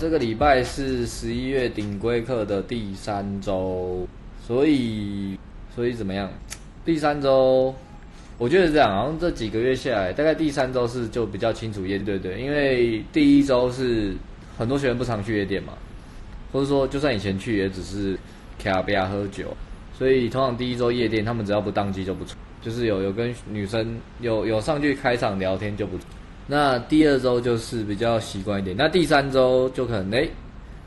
这个礼拜是十一月顶规课的第三周，所以所以怎么样？第三周，我觉得是这样，好像这几个月下来，大概第三周是就比较清楚夜店，对对，因为第一周是很多学员不常去夜店嘛，或者说就算以前去也只是卡比亚喝酒，所以通常第一周夜店他们只要不当机就不错，就是有有跟女生有有上去开场聊天就不错。那第二周就是比较习惯一点，那第三周就可能诶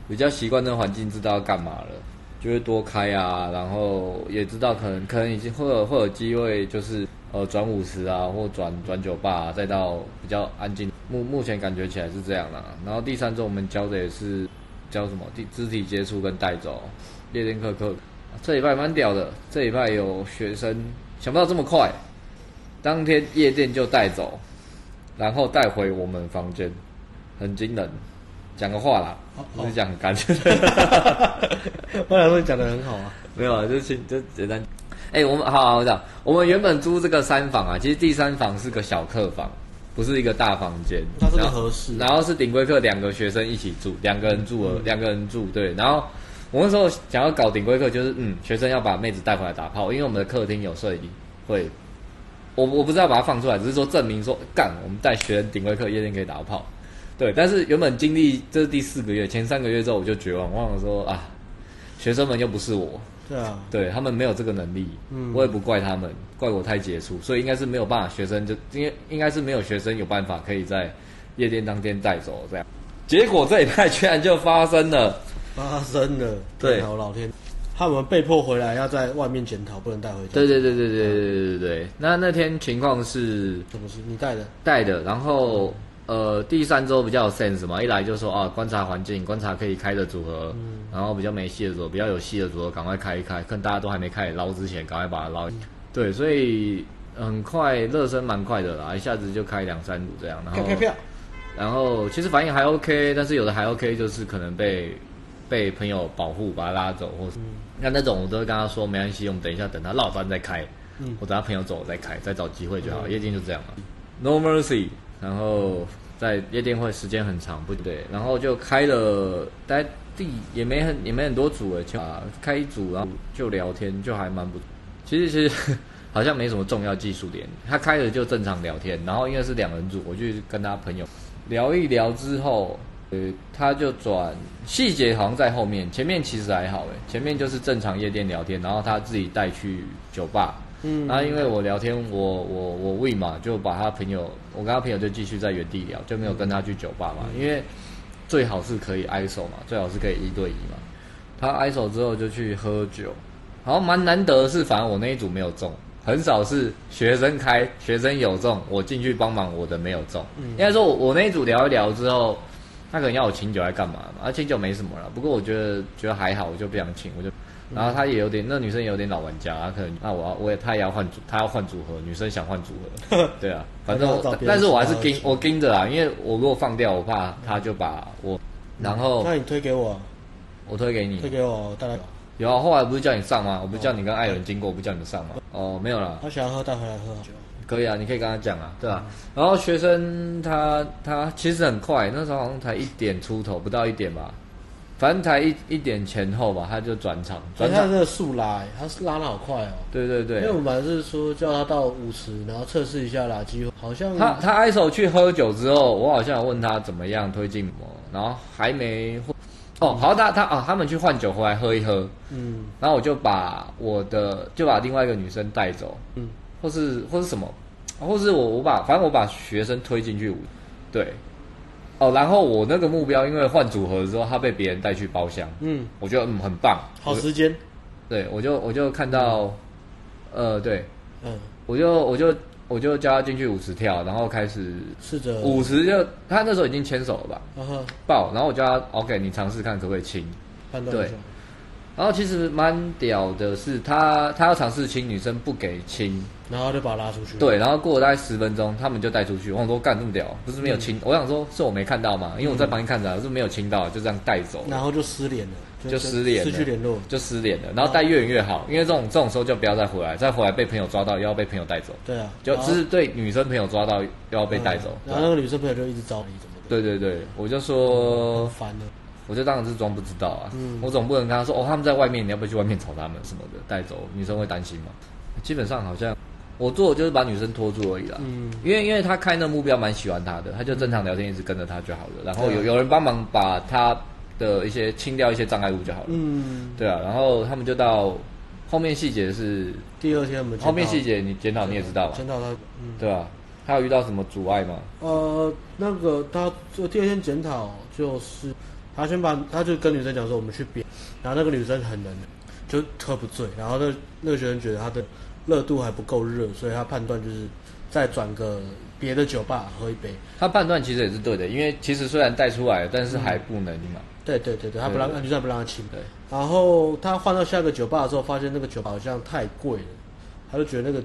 比较习惯这环境，知道要干嘛了，就会多开啊，然后也知道可能可能已经会有会有机会，就是呃转五十啊，或转转酒吧啊，再到比较安静。目目前感觉起来是这样啦。然后第三周我们教的也是教什么？肢肢体接触跟带走夜店课课。这礼拜蛮屌的，这礼拜有学生想不到这么快，当天夜店就带走。然后带回我们房间，很惊人，讲个话啦，不是讲很干净。后来会讲得很好啊，没有啊，就就就简单。哎，我们好好讲，我们原本租这个三房啊，其实第三房是个小客房，不是一个大房间。它是个合适。然后是顶规课两个学生一起住，两个人住，两个人住，对。然后我那时候想要搞顶规课，就是嗯，学生要把妹子带回来打炮，因为我们的客厅有摄影会。我我不知道把它放出来，只是说证明说干，我们带学生顶规课夜店可以打炮，对。但是原本经历这是第四个月，前三个月之后我就绝望，忘了说啊，学生们又不是我，对啊，对他们没有这个能力，嗯，我也不怪他们，怪我太杰出，所以应该是没有办法，学生就因为应该是没有学生有办法可以在夜店当天带走这样，结果这一派居然就发生了，发生了，对，好老天。他们被迫回来，要在外面检讨，不能带回家。对对对对对对对对。那那天情况是，什么事？你带的？带的。然后呃，第三周比较有 sense 嘛，一来就说啊，观察环境，观察可以开的组合，然后比较没戏的组合，比较有戏的组合，赶快开一开，看大家都还没开始捞之前，赶快把它捞。嗯、对，所以很快热身蛮快的啦，一下子就开两三组这样。然后开票。然后其实反应还 OK，但是有的还 OK，就是可能被。被朋友保护，把他拉走，或是、那种，我都会跟他说没关系，我们等一下等他落单再开。嗯，我等他朋友走我再开，再找机会就好。嗯、夜店就这样嘛，No mercy。然后在夜店会时间很长，不对，然后就开了，大概第也没很也没很多组诶，啊，开一组然后就聊天，就还蛮不。其实其实 好像没什么重要技术点，他开了就正常聊天，然后因为是两人组，我就跟他朋友聊一聊之后。呃，他就转细节好像在后面，前面其实还好诶，前面就是正常夜店聊天，然后他自己带去酒吧，嗯，然后因为我聊天，我我我喂嘛，就把他朋友，我跟他朋友就继续在原地聊，就没有跟他去酒吧嘛，嗯、因为最好是可以挨手嘛，最好是可以一对一嘛，他挨手之后就去喝酒，然后蛮难得的是，反正我那一组没有中，很少是学生开，学生有中，我进去帮忙，我的没有中，嗯、应该说我我那一组聊一聊之后。他可能要我请酒来干嘛嘛？啊，请酒没什么了，不过我觉得觉得还好，我就不想请，我就。然后他也有点，那女生也有点老玩家，他可能那我要我也他也要换组，他要换组合，女生想换组合，对啊，反正我但是我还是盯我盯着啊，因为我如果放掉，我怕他就把我，然后那你推给我，我推给你，推给我大概有啊，后来不是叫你上吗？我不是叫你跟艾伦经过，我不叫你们上吗？哦，没有了。他想要喝带回来喝酒。可以啊，你可以跟他讲啊，对吧？然后学生他他其实很快，那时候好像才一点出头，不到一点吧，反正才一一点前后吧，他就转场。转场他这个速拉，他是拉的好快哦。对对对，因为我们是说叫他到五十，然后测试一下垃圾，好像他他挨手去喝酒之后，我好像问他怎么样推进模，然后还没哦，好，他他啊，他们去换酒回来喝一喝，嗯，然后我就把我的就把另外一个女生带走，嗯，或是或是什么。或是我我把反正我把学生推进去舞，对，哦，然后我那个目标，因为换组合的时候，他被别人带去包厢，嗯，我觉得嗯很棒，好时间，对我就我就看到，呃对，嗯，我就我就我就叫他进去舞池跳，然后开始试着。舞池就他那时候已经牵手了吧，嗯哼，抱，然后我叫他 OK，你尝试看可不可以亲，对。然后其实蛮屌的是他，他要尝试亲女生不给亲，然后就把他拉出去。对，然后过了大概十分钟，他们就带出去。我想说干这么屌，不是没有亲？嗯、我想说是我没看到嘛，因为我在旁边看着，我是没有亲到，就这样带走。然后就失联了，就，就失联了，失去联络，就失联了。然后带越远越好，因为这种这种时候就不要再回来，再回来被朋友抓到又要被朋友带走。对啊，就只是对女生朋友抓到又要被带走。然后那个女生朋友就一直找你怎么？对对对，我就说烦了。我就当然是装不知道啊。嗯，我总不能跟他说哦，他们在外面，你要不要去外面找他们什么的带走？女生会担心吗？基本上好像我做的就是把女生拖住而已啦。嗯，因为因为他开那目标蛮喜欢他的，他就正常聊天，一直跟着他就好了。然后有有人帮忙把他的一些清掉一些障碍物就好了。嗯，对啊。然后他们就到后面细节是第二天我们后面细节你检讨你也知道吧？检讨他，嗯，对吧？他有遇到什么阻碍吗？呃，那个他就第二天检讨，就是他先把他就跟女生讲说我们去边，然后那个女生很冷，就喝不醉，然后那那个学生觉得他的热度还不够热，所以他判断就是再转个别的酒吧喝一杯。他判断其实也是对的，因为其实虽然带出来了，但是还不能嘛。嗯、对对对对，他不让女生不让他亲。对。然后他换到下一个酒吧的时候，发现那个酒吧好像太贵了，他就觉得那个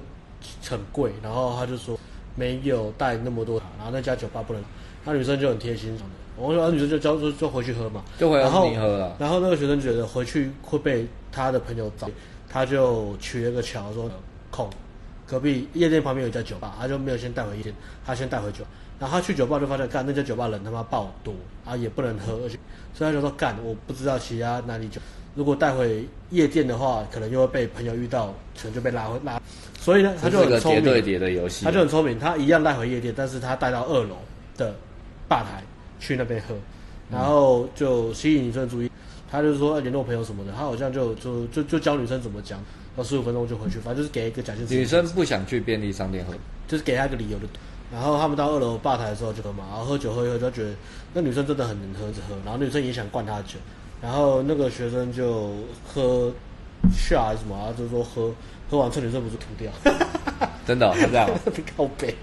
很贵，然后他就说。没有带那么多卡，然后那家酒吧不能，那女生就很贴心，我说女生就叫就就回去喝嘛，就回来后你喝了。然后那个学生觉得回去会被他的朋友找，他就取了个巧说空，隔壁夜店旁边有一家酒吧，他就没有先带回夜店，他先带回酒。然后他去酒吧就发现，干那家酒吧人他妈爆多，啊也不能喝，而且所以他就说干，我不知道其他哪里酒，如果带回夜店的话，可能又会被朋友遇到，可能就被拉回拉。所以呢，他就很聪明，叠对叠的游戏，他就很聪明，他一样带回夜店，但是他带到二楼的吧台去那边喝，然后就吸引女生注意，他就是说要联络朋友什么的，他好像就就就就教女生怎么讲，到十五分钟就回去，反正就是给一个假设。女生不想去便利商店喝，就是给他一个理由的。然后他们到二楼吧台的时候就喝嘛，然后喝酒喝一喝，就觉得那女生真的很能喝着喝，然后女生也想灌他酒，然后那个学生就喝下还是什么，啊，就是说喝。喝完趁女生不是吐掉，真的、哦、是这样，靠北，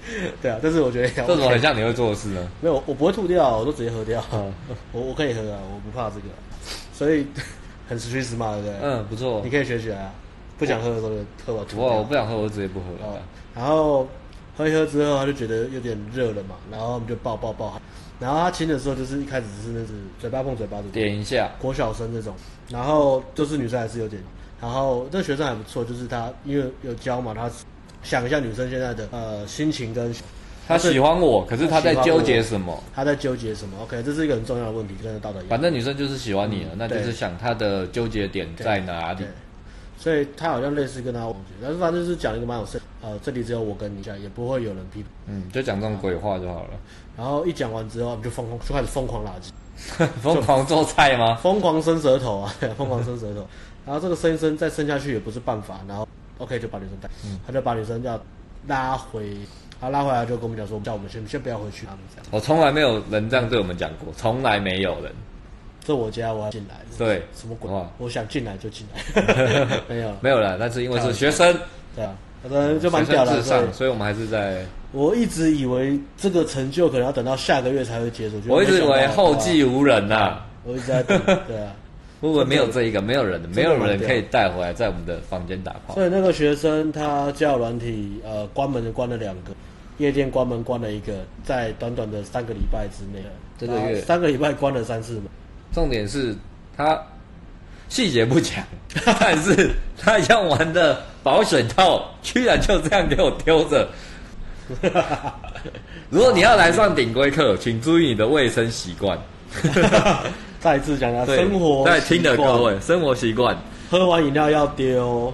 对啊，但是我觉得这种很像你会做的事呢。没有，我不会吐掉，我都直接喝掉。嗯、我我可以喝啊，我不怕这个，所以很实际实嘛，对不对？嗯，不错，你可以学起来啊。不想喝的时候就喝完吐掉。我我不想喝，我就直接不喝了、哦。然后喝一喝之后，他就觉得有点热了嘛，然后我们就抱抱抱。然后他亲的时候，就是一开始是那是嘴巴碰嘴巴的，点一下，国小生这种。然后就是女生还是有点。然后这个学生还不错，就是他因为有教嘛，他想一下女生现在的呃心情跟，他喜欢我，可是他在纠结什么？他在纠结什么？OK，这是一个很重要的问题，跟道德一样。反正女生就是喜欢你了，嗯、那就是想他的纠结点在哪里？所以他好像类似跟他，但是反正就是讲一个蛮有深，呃，这里只有我跟你讲，也不会有人批评。嗯，就讲这种鬼话就好了。然后一讲完之后，我们就疯狂，就开始疯狂垃圾。疯狂做菜吗？疯狂伸舌头啊！疯狂伸舌头，然后这个生生再生下去也不是办法，然后 OK 就把女生带，嗯、他就把女生要拉回，他拉回来就跟我们讲说，叫我们先先不要回去，他们这样。我从来没有人这样对我们讲过，从来没有人。这我家我要进来。对，什么鬼话？我想进来就进来。没有没有了，但是因为是学生，对啊。可能就蛮屌的，所以我们还是在。我一直以为这个成就可能要等到下个月才会结束。我一直以为后继无人呐。我一直在等，对啊。会不会没有这一个，没有人的，没有人可以带回来在我们的房间打炮。所以那个学生他交友软体呃关门就关了两个，夜店关门关了一个，在短短的三个礼拜之内，这个月三个礼拜关了三次门。重点是他。细节不讲，但是他用完的保险套居然就这样给我丢着。如果你要来上顶规课，请注意你的卫生习惯。再次讲下生活在听的各位，生活习惯，喝完饮料要丢，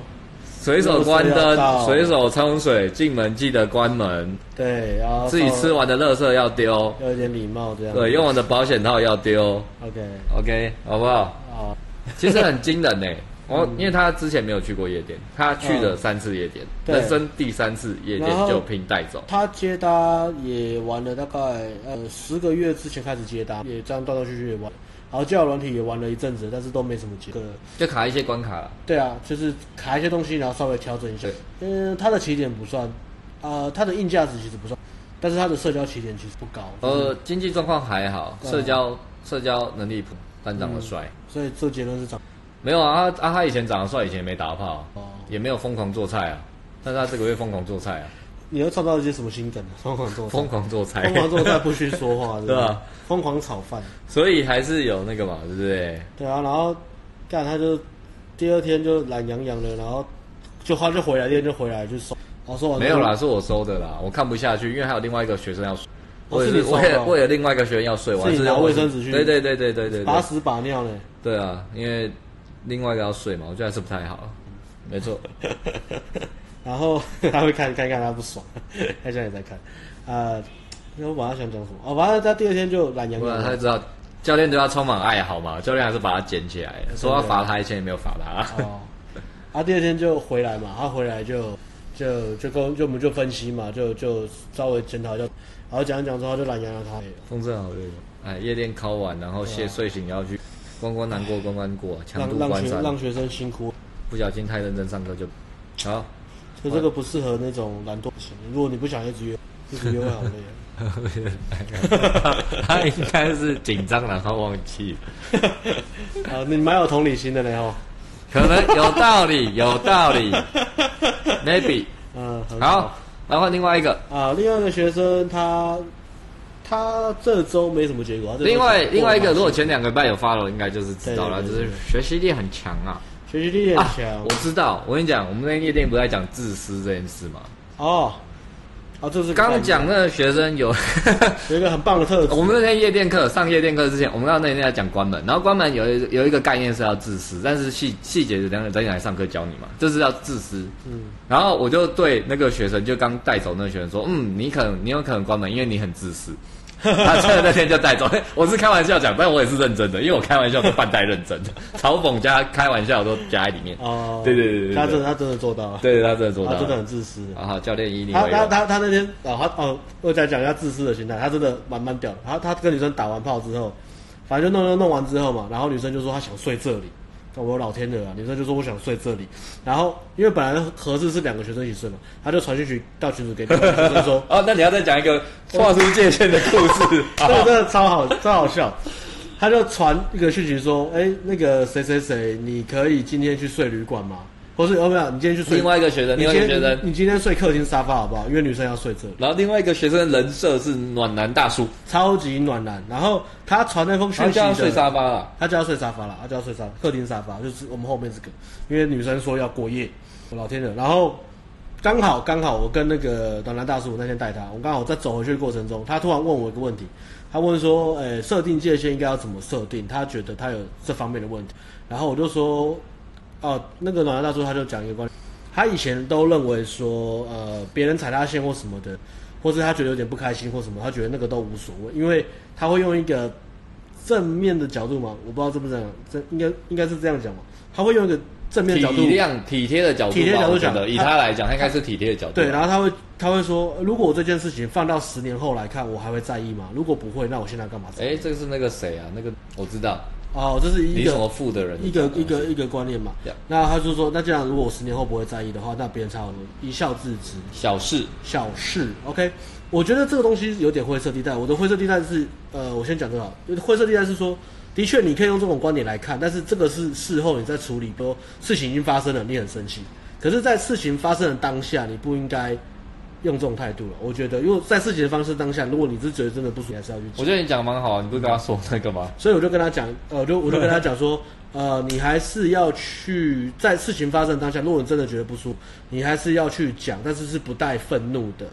随手关灯，随手冲水，进门记得关门。对，然后自己吃完的垃圾要丢，要有点礼貌这样。对，用完的保险套要丢。OK，OK，好不好？好。其实很惊人呢，我 因为他之前没有去过夜店，他去了三次夜店，人生第三次夜店就拼带走。他接搭也玩了大概呃十个月之前开始接搭，也这样断断续续也玩，然后交友软体也玩了一阵子，但是都没什么结果，就卡一些关卡了。对啊，就是卡一些东西，然后稍微调整一下。嗯，他的起点不算，呃，他的硬价值其实不算，但是他的社交起点其实不高。呃，经济状况还好，社交社交能力普。但长得帅，所以这结论是长没有啊？他啊，他以前长得帅，以前也没打炮，也没有疯狂做菜啊。但是他这个月疯狂做菜啊！你要创造一些什么新梗？疯狂做疯狂做菜，疯狂做菜不许说话，对吧？疯狂炒饭，所以还是有那个嘛，对不对？对啊，然后干他就第二天就懒洋洋的，然后就他就回来，第二天就回来就收，然后收完没有啦，是我收的啦，我看不下去，因为还有另外一个学生要睡。我也是为了为了另外一个学生要睡，我还是拿卫生纸去。对对对对对对，把屎把尿呢？对啊，因为另外一个要睡嘛，我觉得还是不太好。没错。然后 他会看看看他不爽，他现在也在看。呃，那我晚上想讲什么？哦，完了他第二天就懒洋洋。他知道教练对他充满爱好嘛，教练还是把他捡起来，说要罚他，以前也没有罚他。哦。他第二天就回来嘛，他回来就就就跟就我们就分析嘛，就就稍微检讨一下，然后讲一讲之后就懒洋洋他。风正好累。哎，夜店考完，然后谢睡醒要去关关难过关关过，强度关山，让学生辛苦，不小心太认真上课就好。就这个不适合那种懒惰型。如果你不想一直约，一直约会好累。他应该是紧张然后忘记。啊，你蛮有同理心的嘞哦。可能有道理，有道理。Maybe。嗯，好。然后另外一个啊，另外一个学生他他这周没什么结果。另外另外一个，如果前两个礼拜有 follow，应该就是知道了，就是学习力很强啊。学习力很强，啊，我知道。我跟你讲，我们那夜店不在讲自私这件事吗？哦，啊，这是刚讲那个学生有 有一个很棒的特质。我们那天夜店课上夜店课之前，我们刚刚那天在讲关门，然后关门有一有一个概念是要自私，但是细细节就等等等你来上课教你嘛，这是要自私。嗯，然后我就对那个学生，就刚带走那个学生说，嗯，你可能你有可能关门，因为你很自私。他真的那天就带走，我是开玩笑讲，但我也是认真的，因为我开玩笑都半带认真的，嘲讽加开玩笑都加在里面。哦，对对对对，他真的他真的做到了，对，他真的做到了，他真的很自私。啊，好，教练以你他他他他那天啊，他哦，我再讲一下自私的心态，他真的蛮蛮屌的。他他跟女生打完炮之后，反正就弄弄弄完之后嘛，然后女生就说她想睡这里。我老天鹅啊！女生就说我想睡这里，然后因为本来盒子是两个学生一起睡嘛，他就传讯息到群主给女生说：“哦，那你要再讲一个划出界限的故事，这个真的超好，超好笑。”他就传一个讯息说：“哎，那个谁谁谁，你可以今天去睡旅馆吗？”不是，有没有？你今天去睡。另外一个学生，另外一个学生，你今天睡客厅沙发好不好？因为女生要睡这里。然后另外一个学生人设是暖男大叔，超级暖男。然后他传那封讯息，他就要睡沙发了，他就要睡沙发了，他就要睡沙客厅沙发，就是我们后面这个。因为女生说要过夜，我老天的。然后刚好刚好，我跟那个暖男大叔那天带他，我刚好在走回去的过程中，他突然问我一个问题，他问说：“诶，设定界限应该要怎么设定？”他觉得他有这方面的问题，然后我就说。哦，那个暖男大叔他就讲一个观点，他以前都认为说，呃，别人踩他线或什么的，或是他觉得有点不开心或什么，他觉得那个都无所谓，因为他会用一个正面的角度嘛，我不知道是不是这样，这应该应该是这样讲嘛，他会用一个正面的角度，体谅体贴的角度，体贴角度讲的，以他来讲，他应该是体贴的角度。对，然后他会他会说，如果我这件事情放到十年后来看，我还会在意吗？如果不会，那我现在干嘛？哎，这个是那个谁啊？那个我知道。哦，这是一个负的人一个一个一个观念嘛。那他就说，那这样如果我十年后不会在意的话，那别人才会一笑置之。小事，小事。OK，我觉得这个东西有点灰色地带。我的灰色地带是，呃，我先讲这个。灰色地带是说，的确你可以用这种观点来看，但是这个是事后你在处理，比如事情已经发生了，你很生气。可是，在事情发生的当下，你不应该。用这种态度了，我觉得，因为在事情的方式当下，如果你是觉得真的不舒服，还是要去。我觉得你讲的蛮好啊，你不是跟他说那个吗？所以我就跟他讲，呃，我就我就跟他讲说，呃，你还是要去在事情发生当下，如果你真的觉得不舒服，你还是要去讲，但是是不带愤怒的，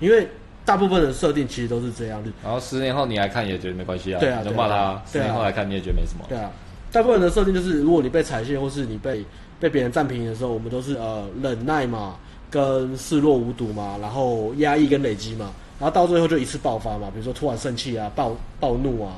因为大部分的设定其实都是这样的。然后十年后你来看也觉得没关系啊，对啊，就骂他。十年后来看你也觉得没什么。对啊，大部分的设定就是，如果你被踩线或是你被被别人占便宜的时候，我们都是呃忍耐嘛。跟视若无睹嘛，然后压抑跟累积嘛，然后到最后就一次爆发嘛，比如说突然生气啊、暴暴怒啊，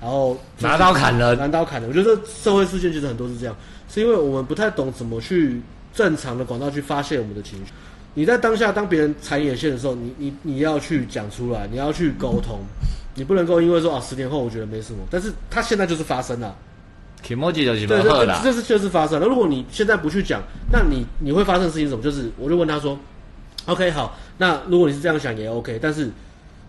然后拿刀砍人，拿刀砍人。我觉得社会事件其实很多是这样，是因为我们不太懂怎么去正常的管道去发泄我们的情绪。你在当下当别人踩你的线的时候，你你你要去讲出来，你要去沟通，你不能够因为说啊十年后我觉得没什么，但是他现在就是发生了。对，对，对，这是就是发生了。如果你现在不去讲，那你你会发生的事情什么？就是我就问他说：“OK，好，那如果你是这样想也 OK，但是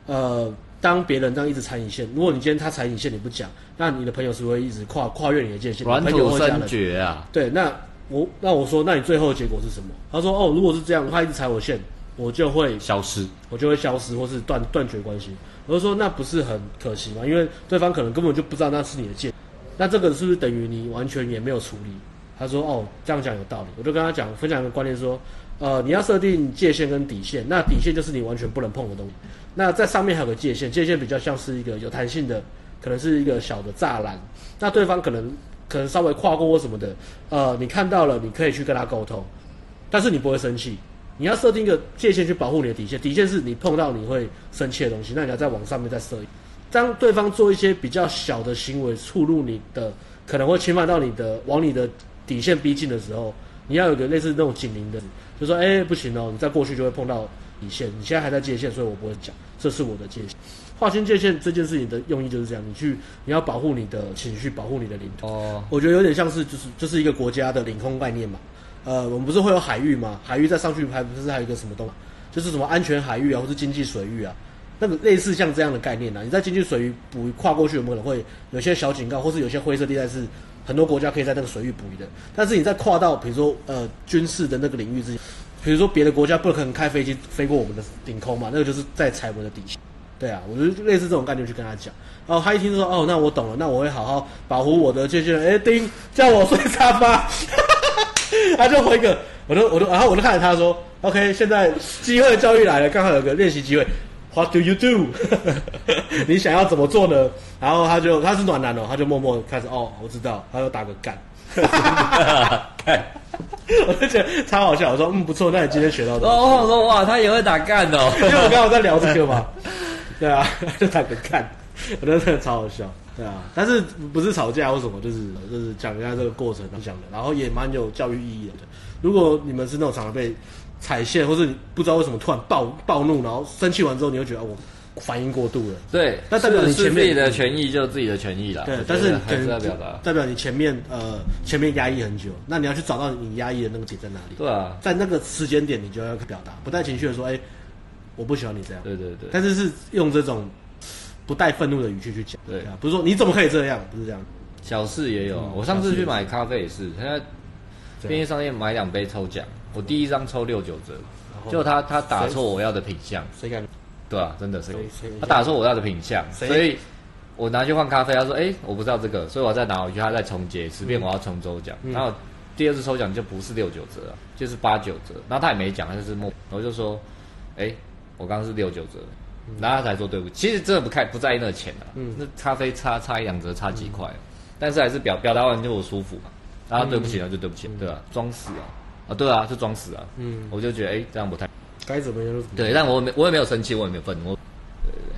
呃，当别人这样一直踩你线，如果你今天他踩你线你不讲，那你的朋友是不是会一直跨跨越你的界限？软土深绝啊！对，那我那我说，那你最后的结果是什么？他说：哦，如果是这样，他一直踩我线，我就会消失，我就会消失，或是断断绝关系。我就说，那不是很可惜吗？因为对方可能根本就不知道那是你的线。”那这个是不是等于你完全也没有处理？他说哦，这样讲有道理。我就跟他讲，分享一个观念说，呃，你要设定界限跟底线，那底线就是你完全不能碰的东西。那在上面还有个界限，界限比较像是一个有弹性的，可能是一个小的栅栏。那对方可能可能稍微跨过或什么的，呃，你看到了，你可以去跟他沟通，但是你不会生气。你要设定一个界限去保护你的底线，底线是你碰到你会生气的东西，那你要再往上面再设。当对方做一些比较小的行为触入你的，可能会侵犯到你的，往你的底线逼近的时候，你要有个类似那种警铃的，就说，哎，不行哦，你再过去就会碰到底线，你现在还在界限，所以我不会讲，这是我的界限。划清界限这件事情的用意就是这样，你去你要保护你的情绪，保护你的领土。哦，我觉得有点像是就是就是一个国家的领空概念嘛。呃，我们不是会有海域吗？海域再上去还不是还有一个什么东西？就是什么安全海域啊，或是经济水域啊，那个类似像这样的概念呢、啊？你在经济水域捕鱼跨过去，有没有可能会有些小警告，或是有些灰色地带是很多国家可以在那个水域捕鱼的？但是你在跨到比如说呃军事的那个领域之前，比如说别的国家不可能开飞机飞过我们的领空嘛？那个就是在踩我们的底线。对啊，我就类似这种概念去跟他讲。然后他一听说哦，那我懂了，那我会好好保护我的界限。哎，丁叫我睡沙发。哈哈哈他就回个，我都我都，然后我就看着他说：“OK，现在机会教育来了，刚好有个练习机会。What do you do？你想要怎么做呢？”然后他就他是暖男哦，他就默默开始哦，我知道，他就打个干。我就觉得超好笑。我说：“嗯，不错，那你今天学到的。”哦，我说哇，他也会打干哦，因为我刚好在聊这个嘛。对啊，就打个干，我觉得真的超好笑。对啊，但是不是吵架或什么，就是就是讲一下这个过程讲的，然后也蛮有教育意义的。如果你们是那种常常被踩线，或是你不知道为什么突然暴暴怒，然后生气完之后，你会觉得我反应过度了。对，那代表你前面自己的权益就是自己的权益了。对，但是还是要表达，代表你前面呃前面压抑很久，那你要去找到你压抑的那个点在哪里。对啊，在那个时间点，你就要表达，不带情绪的说，哎，我不喜欢你这样。对对对，但是是用这种。不带愤怒的语气去讲，对啊，不是说你怎么可以这样，不是这样。小事也有，我上次去买咖啡也是，他在便利商店买两杯抽奖，我第一张抽六九折，就他他打错我要的品相，谁敢？对啊，真的是，他打错我要的品相，所以我拿去换咖啡，他说哎，我不知道这个，所以我再拿回去，他再重结，随便我要重抽奖，然后第二次抽奖就不是六九折了，就是八九折，然后他也没讲，他就是默，我就说，哎，我刚刚是六九折。然后他才说对不起，其实真的不看不在意那个钱的，嗯，那咖啡差差一两折，差几块，但是还是表表达完就我舒服嘛，然后对不起了就对不起，对吧？装死啊，啊对啊，就装死啊，嗯，我就觉得哎这样不太，该怎么样就怎么样对，但我没我也没有生气，我也没有愤怒，我对对对，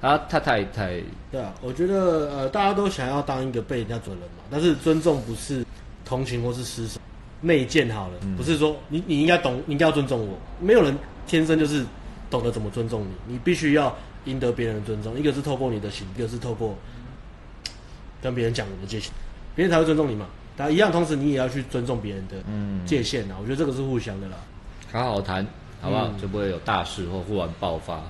他他太太对啊，我觉得呃大家都想要当一个被人家尊人嘛，但是尊重不是同情或是施舍，内建好了，不是说你你应该懂，你应该要尊重我，没有人天生就是。懂得怎么尊重你，你必须要赢得别人的尊重。一个是透过你的行，一个是透过跟别人讲你的界限，别人才会尊重你嘛。但一样，同时你也要去尊重别人的界限啊。嗯、我觉得这个是互相的啦。好好谈，好不好？嗯、就不会有大事或忽然爆发，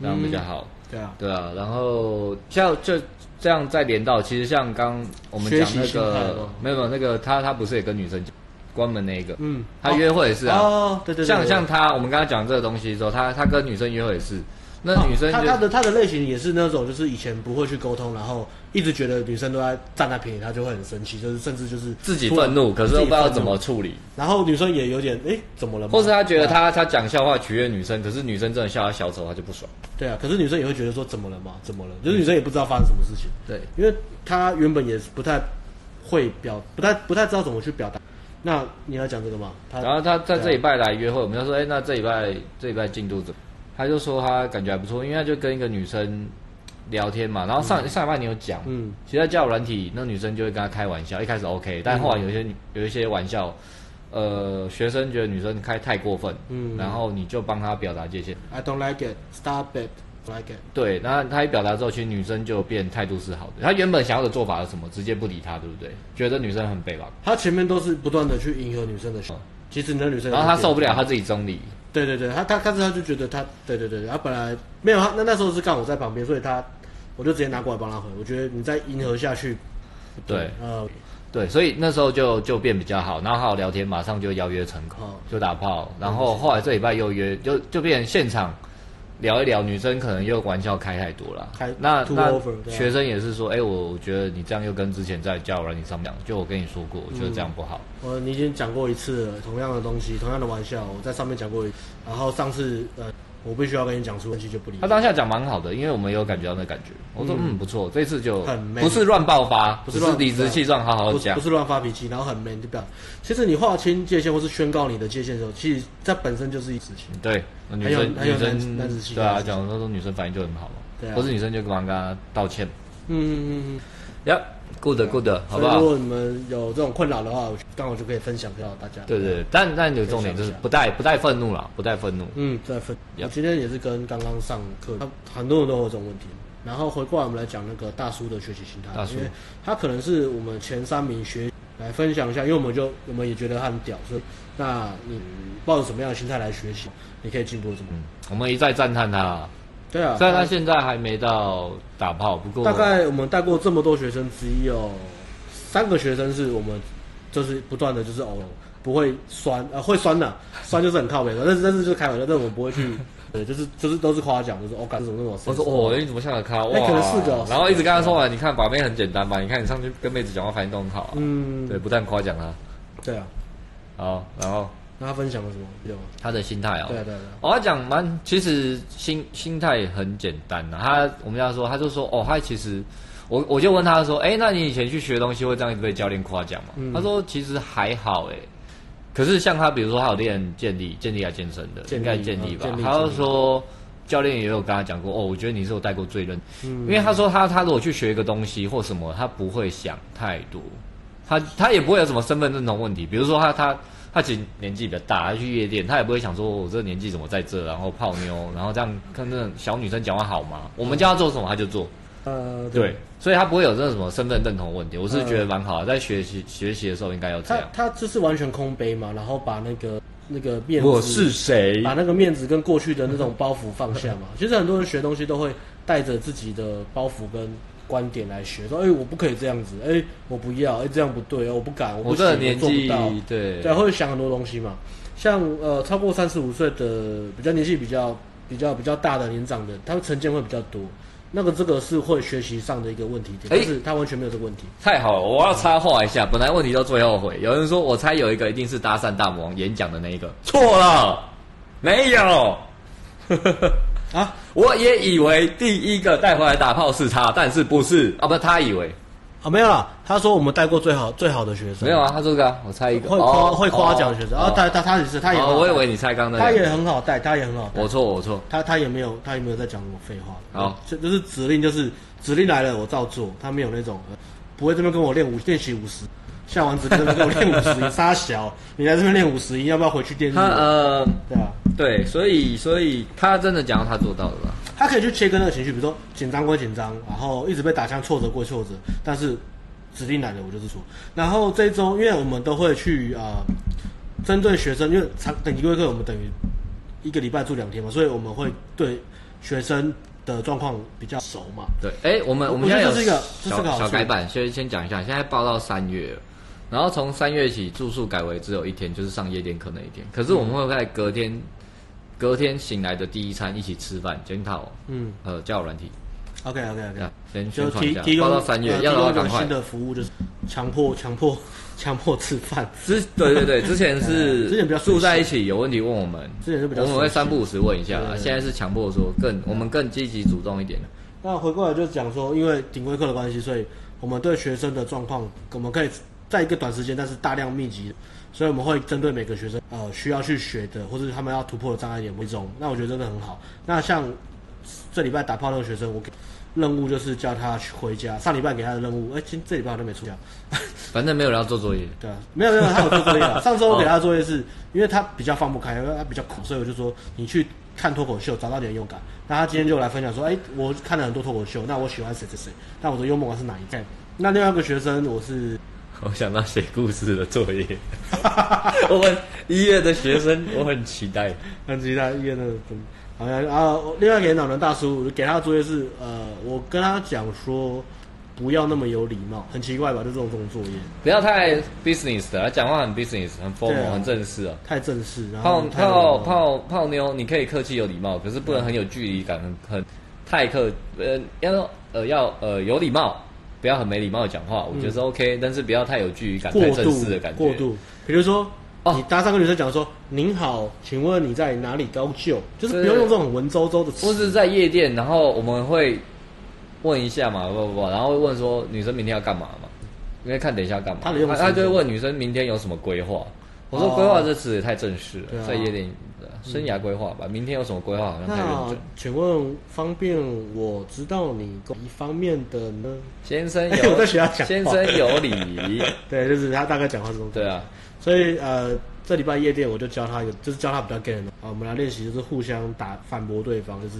这样比较好。嗯、对啊，对啊。然后像就这样再连到，其实像刚我们讲那个，没有没有那个他他不是也跟女生讲。关门那一个，嗯，他约会也是啊，哦，对对，像像他，我们刚刚讲这个东西的时候，他他跟女生约会也是，那女生他他的她的类型也是那种，就是以前不会去沟通，然后一直觉得女生都在占她便宜，她就会很生气，就是甚至就是自己愤怒，可是又不知道怎么处理。然后女生也有点哎，怎么了？或是她觉得她她讲笑话取悦女生，可是女生真的笑她小丑，她就不爽。对啊，可是女生也会觉得说怎么了嘛？怎么了？就是女生也不知道发生什么事情。对，因为她原本也不太会表，不太不太知道怎么去表达。那你要讲这个吗？然后他在这礼拜来约会，我们就说，哎，那这礼拜这礼拜进度怎么？他就说他感觉还不错，因为他就跟一个女生聊天嘛。然后上上一半你有讲，嗯，其实在交友软体，那女生就会跟他开玩笑，一开始 OK，但后来有一些有一些玩笑，呃，学生觉得女生开太过分，嗯，然后你就帮他表达界限。I don't like it. Stop it. Like it. 对，那他一表达之后，其实女生就变态度是好的。他原本想要的做法是什么？直接不理他，对不对？觉得女生很卑吧？他前面都是不断的去迎合女生的，其实那女生，然后他受不了，他自己中离。对对对，他他开始他就觉得他，对对对，他本来没有他，那那时候是刚好我在旁边，所以他我就直接拿过来帮他回。我觉得你再迎合下去，对，呃，对，所以那时候就就变比较好，然后好好聊天，马上就邀约成功，就打炮，然后后来这礼拜又约，就就变现场。聊一聊，女生可能又玩笑开太多了。开那那学生也是说，哎、欸，我我觉得你这样又跟之前在交友软件上面讲，就我跟你说过，我觉得这样不好。我、嗯、你已经讲过一次了，同样的东西，同样的玩笑，我在上面讲过一次，然后上次呃。我必须要跟你讲出东西就不理。他当下讲蛮好的，因为我们有感觉到那感觉。我说嗯，不错，这次就很不是乱爆发，不是理直气壮，好好讲，不是乱发脾气，然后很 man 就不要。其实你划清界限或是宣告你的界限的时候，其实这本身就是一事情。对，女生女生男子气对啊，讲那种女生反应就很好嘛，对啊，或是女生就忙跟他道歉。嗯嗯嗯嗯。呀。Good good，好不好？如果你们有这种困扰的话，刚好就可以分享给到大家。对对，对，但但有重点就是不带不带愤怒了，不带愤怒。嗯，不带愤。我今天也是跟刚刚上课，他很多人都有这种问题。然后回过来我们来讲那个大叔的学习心态，因为他可能是我们前三名学来分享一下，因为我们就我们也觉得他很屌，所以那你抱着什么样的心态来学习，你可以进步什么？嗯，我们一再赞叹他。对啊，虽然他现在还没到打炮，不过大概我们带过这么多学生，只有三个学生是我们就是不断的就是哦不会酸呃会酸的，酸就是很靠北的，但是但是就是开玩笑，但是我们不会去，对，就是就是都是夸奖，就是哦干这种那种。我说哦，你怎么像个咖？哇，可能四个，然后一直跟他说完，你看把妹很简单吧？你看你上去跟妹子讲话反应都很好，嗯，对，不但夸奖他，对啊，好，然后。那他分享了什么？有他的心态哦。对对对。我要讲蛮，其实心心态很简单的。他我们要说，他就说哦，他其实我我就问他说，哎，那你以前去学东西会这样被教练夸奖吗？嗯、他说其实还好哎。可是像他，比如说他有练健力，健力还健身的，应该健力吧？力他就说教练也有跟他讲过，哦，我觉得你是我带过最认。嗯。因为他说他他如果去学一个东西或什么，他不会想太多，他他也不会有什么身份认同问题，比如说他他。他其实年纪比较大，他去夜店，他也不会想说，我这个年纪怎么在这，然后泡妞，然后这样跟那种小女生讲话好吗？我们叫他做什么他就做，呃，对，所以他不会有这种什么身份认同问题。我是觉得蛮好的，在学习学习的时候应该要这样。他他就是完全空杯嘛，然后把那个那个面子，我是谁？把那个面子跟过去的那种包袱放下嘛。其实很多人学东西都会带着自己的包袱跟。观点来学，说，哎、欸，我不可以这样子，哎、欸，我不要，哎、欸，这样不对，我不敢，我不行，做不到，对，对，会想很多东西嘛。像呃，超过三十五岁的，比较年纪比较比较比较大的年长的，他们成见会比较多。那个这个是会学习上的一个问题点，但是他完全没有这个问题。太好了，我要插话一下，本来问题到最后悔。有人说我猜有一个一定是搭讪大魔王演讲的那一个，错了，没有。啊！我也以为第一个带回来打炮是他，但是不是啊？不是他以为啊，没有啦。他说我们带过最好最好的学生，没有啊。他说个，我猜一个会夸会夸奖的学生。啊，他他他也是，他也。我以为你猜刚才。他也很好带，他也很好带。我错我错。他他也没有他也没有在讲什么废话。好，这就是指令，就是指令来了我照做。他没有那种不会这边跟我练武练习五十，下完指令跟我练五十音，杀小，你来这边练五十音，要不要回去练？他呃，对啊。对，所以所以他真的讲到他做到了吧？他可以去切割那个情绪，比如说紧张归紧张，然后一直被打枪，挫折归挫折，但是指定来的我就是说。然后这一周，因为我们都会去啊，针、呃、对学生，因为长等级规课，我们等于一个礼拜住两天嘛，所以我们会对学生的状况比较熟嘛。对，哎，我们我们现在有这是一个这是个小改版，先先讲一下，现在报到三月了，然后从三月起住宿改为只有一天，就是上夜店课那一天。可是我们会在隔天。嗯隔天醒来的第一餐一起吃饭检讨，嗯，呃，交友软体，OK OK OK，先就提提供到三月，要的话赶快。新的服务就是强迫强迫 强迫吃饭。之对对对，之前是之前比较住在一起，有问题问我们，之前是比较我们会三不五时问一下，现在是强迫说更我们更积极主动一点。那回过来就讲说，因为顶规课的关系，所以我们对学生的状况，我们可以在一个短时间，但是大量密集。所以我们会针对每个学生，呃，需要去学的，或者他们要突破的障碍点为重。那我觉得真的很好。那像这礼拜打炮那个学生，我给任务就是叫他去回家。上礼拜给他的任务，哎，今这礼拜好像没出家。反正没有人要做作业。对啊，没有没有，他有做作业。上周我给他的作业是，因为他比较放不开，因为他比较苦，所以我就说你去看脱口秀，找到你的幽默感。那他今天就来分享说，哎，我看了很多脱口秀，那我喜欢谁谁谁，那我的幽默感是哪一个？那另外一个学生我是。我想到写故事的作业，我们一月的学生，我很期待，很期待一月的。好像啊，另外给老人大叔给他的作业是，呃，我跟他讲说，不要那么有礼貌，很奇怪吧？就这种这种作业，不要太 business 的，他讲话很 business，很 formal，、啊、很正式啊。太正式，然后泡泡泡泡妞，你可以客气有礼貌，可是不能很有距离感，很很太客呃要呃要呃有礼貌，不要很没礼貌的讲话，我觉得是 OK，、嗯、但是不要太有距离感，太正式的感觉。过度，比如说。哦你搭上个女生讲说：“您好，请问你在哪里高就？”就是不要用这种很文绉绉的词。或是在夜店，然后我们会问一下嘛，不不不，然后会问说女生明天要干嘛嘛？因为看等一下干嘛。他他就会问女生明天有什么规划。我说规划这词也太正式了，哦、在夜店生涯规划吧。明天有什么规划？好像太认真。请问方便我知道你一方面的呢？先生有，欸、我在学校讲先生有礼。对，就是他大概讲话这种。对啊。所以呃，这礼拜夜店我就教他一个，就是教他比较 gay 的啊，我们来练习，就是互相打反驳对方。就是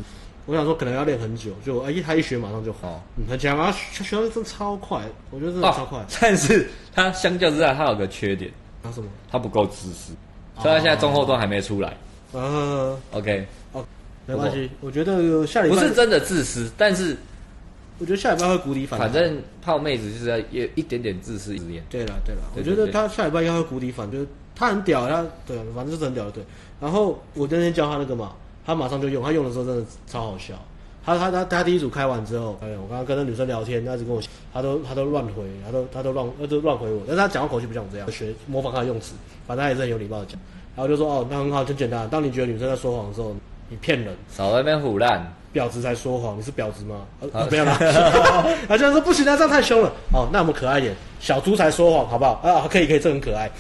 我想说，可能要练很久，就哎，他一学马上就好，嗯，很强啊，学学的真的超快，我觉得真的超快。但是他相较之下，他有个缺点，他什么？他不够自私，所以他现在中后段还没出来。嗯，OK，哦，没关系，我觉得下礼拜不是真的自私，但是。我觉得下礼拜会谷底反弹。反正泡妹子就是要有一点点自私一点。对了对了，我觉得他下礼拜应该会谷底反，就是他很屌，他对，反正就是很屌的对。然后我那天教他那个嘛，他马上就用，他用的时候真的超好笑。他他他他第一组开完之后，哎，我刚刚跟那女生聊天，她一直跟我，她都她都乱回，她都她都乱她都乱回我，但是她讲话口气不像我这样，学模仿她的用词，反正她也是很有礼貌的讲。然后就说哦，那很好，很简单。当你觉得女生在说谎的时候，你骗人，少在那边唬烂。婊子才说谎，你是婊子吗？啊，没有啦。他就说不行啊，这样太凶了。哦，那我们可爱一点，小猪才说谎，好不好？啊，可以可以，这很可爱。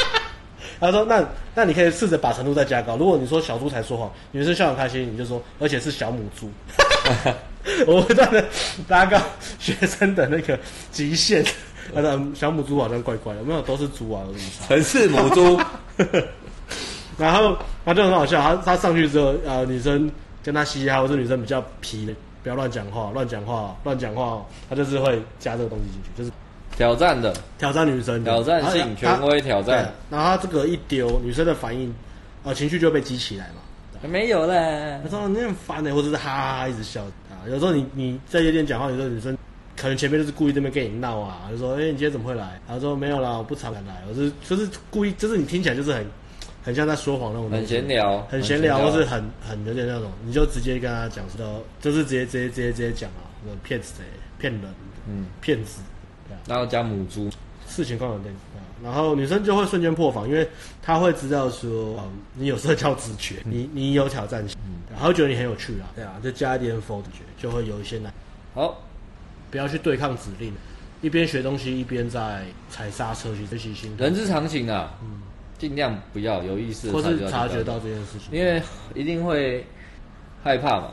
他说那那你可以试着把程度再加高。如果你说小猪才说谎，女生笑很开心，你就说而且是小母猪。我不断的拉高学生的那个极限。他说小母猪好像怪怪的，没有都是猪啊，全是母猪。然后他就很好笑，他他上去之后，呃，女生。跟他嘻嘻哈，或者女生比较皮的，不要乱讲话，乱讲话，乱讲话，他就是会加这个东西进去，就是挑战的，挑战女生，挑战性权威挑战。然后他这个一丢，女生的反应，呃，情绪就被激起来嘛。没有嘞，他说你很烦呢，或者是哈哈哈一直笑啊。有时候你你在夜店讲话，有时候女生可能前面就是故意这边跟你闹啊，就说哎、欸，你今天怎么会来？他说没有啦，我不常来，我是就是故意，就是你听起来就是很。很像在说谎那种，很闲聊，很闲聊，或是很很有点那种，你就直接跟他讲知道，就是直接直接直接直接讲啊，骗子骗人，嗯，骗子，然后加母猪，事情况有点，然后女生就会瞬间破防，因为她会知道说，你有社交直觉，你你有挑战性，嗯，然后觉得你很有趣啊，对啊，就加一点否决，就会有一些难。好，不要去对抗指令，一边学东西一边在踩刹车去学习新，人之常情啊，嗯。尽量不要有意识，或是察觉到这件事情，因为一定会害怕嘛，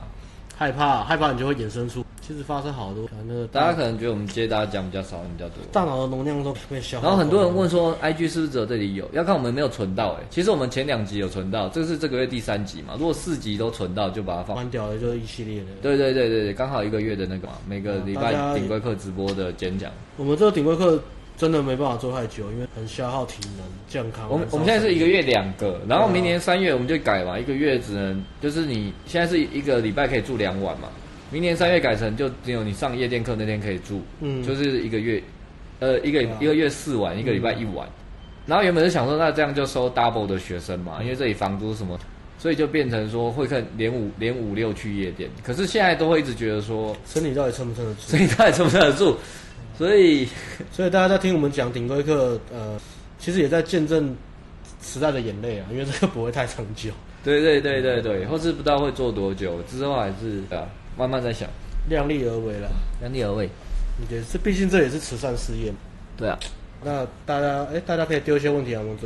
害怕害怕，你就会衍生出，其实发生好多。那个大家可能觉得我们接大家讲比较少，比较多，大脑的容量都被消耗。然后很多人问说，IG 是不是只有这里有？要看我们没有存到哎。其实我们前两集有存到，这是这个月第三集嘛。如果四集都存到，就把它放。关掉了就是一系列的。对对对对对，刚好一个月的那个嘛，每个礼拜顶规课直播的简讲。我们这个顶规课。真的没办法做太久，因为很消耗体能、健康。我们我们现在是一个月两个，然后明年三月我们就改嘛，一个月只能就是你现在是一个礼拜可以住两晚嘛，明年三月改成就只有你上夜店课那天可以住，嗯，就是一个月，呃，一个一个月四晚，一个礼拜一晚。然后原本是想说，那这样就收 double 的学生嘛，因为这里房租什么，所以就变成说会看连五连五六去夜店。可是现在都会一直觉得说，身体到底撑不撑得住？身体到底撑不撑得住？所以，所以大家在听我们讲顶规课，呃，其实也在见证时代的眼泪啊，因为这个不会太长久。对对对对对，或是不知道会做多久，之后还是啊，慢慢在想，量力而为了，量力而为。也是，毕竟这也是慈善事业。对啊，那大家，哎，大家可以丢一些问题啊，我们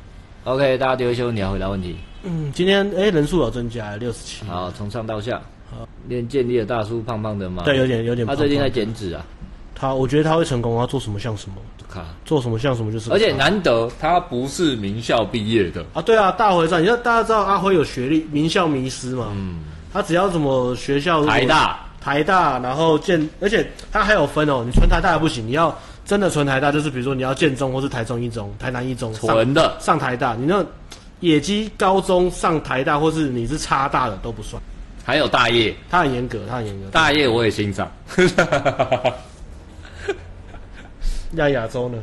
OK，大家丢一些问题啊回答问题。嗯，今天哎人数有增加，六十七。好，从上到下。好，练健力的大叔胖胖的吗？对，有点有点胖胖。他最近在减脂啊。他，我觉得他会成功，他做什么像什么，看做什么像什么就是。而且难得他不是名校毕业的啊，对啊，大回转，你知道大家知道阿辉有学历，名校迷失嘛？嗯，他只要什么学校，台大，台大，然后建，而且他还有分哦，你纯台大还不行，你要真的纯台大，就是比如说你要建中或是台中一中、台南一中，纯的上台大，你那野鸡高中上台大，或是你是差大的都不算。还有大业，他很严格，他很严格。大业我也欣赏。那亚洲呢？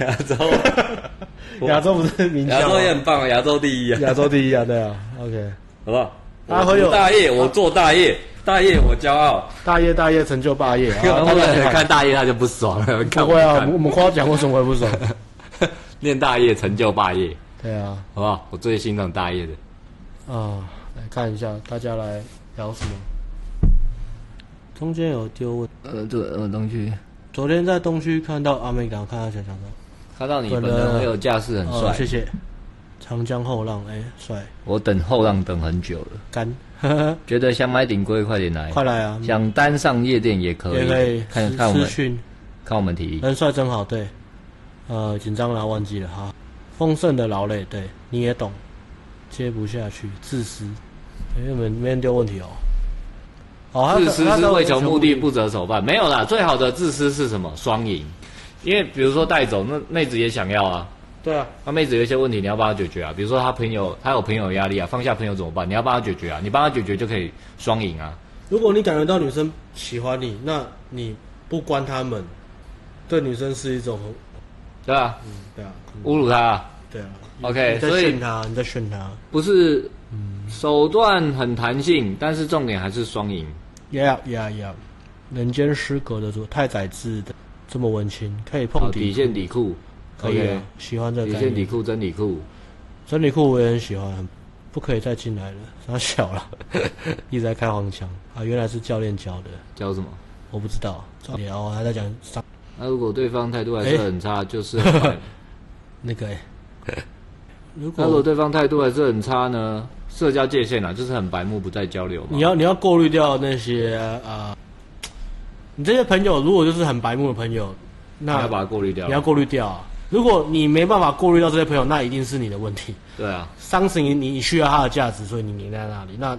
亚洲，亚洲不是名校？亚洲也很棒啊，亚洲第一啊，亚洲第一啊，对啊，OK，好不好？阿辉有大业，我做大业，大业我骄傲，大业大业成就霸业。然后看大业他就不爽了，不会啊，我们夸奖为什么会不爽？念大业成就霸业，对啊，好不好？我最欣赏大业的。啊，来看一下大家来聊什么。中间有丢问，呃，对，呃，东区。昨天在东区看到阿美港，看到小强哥，看到你本人很有架势，很帅。谢谢。长江后浪，哎，帅。我等后浪等很久了，干。觉得想买顶规，快点来，快来啊！想单上夜店也可以，也可以看看我们，看我们体力。很帅真好，对。呃，紧张了，忘记了哈。丰盛的劳累，对，你也懂。接不下去，自私。哎，没没人丢问题哦。自私是为求目的不择手段，没有啦。最好的自私是什么？双赢。因为比如说带走，那妹子也想要啊。对啊，那妹子有一些问题，你要帮她解决啊。比如说她朋友，她有朋友压力啊，放下朋友怎么办？你要帮她解决啊。你帮她解决就可以双赢啊。如果你感觉到女生喜欢你，那你不关他们，对女生是一种，对啊，嗯，对啊，侮辱她，对啊。OK，所以你在炫她，你在炫她，不是，手段很弹性，但是重点还是双赢。Yeah, yeah, yeah。人间失格的主太宰治的这么温情，可以碰底线底裤，可以啊。喜欢这个底线底裤真底裤，真底裤我也很喜欢。不可以再进来了，他小了，一直在开黄腔啊！原来是教练教的，教什么？我不知道。教练哦，还在讲上。那如果对方态度还是很差，就是那个。如果如果对方态度还是很差呢？社交界限啊，就是很白目，不再交流嘛。你要你要过滤掉那些啊、呃，你这些朋友如果就是很白目的朋友，那你要把它过滤掉。你要过滤掉啊！如果你没办法过滤掉这些朋友，那一定是你的问题。对啊，当时你你需要他的价值，所以你黏在那里，那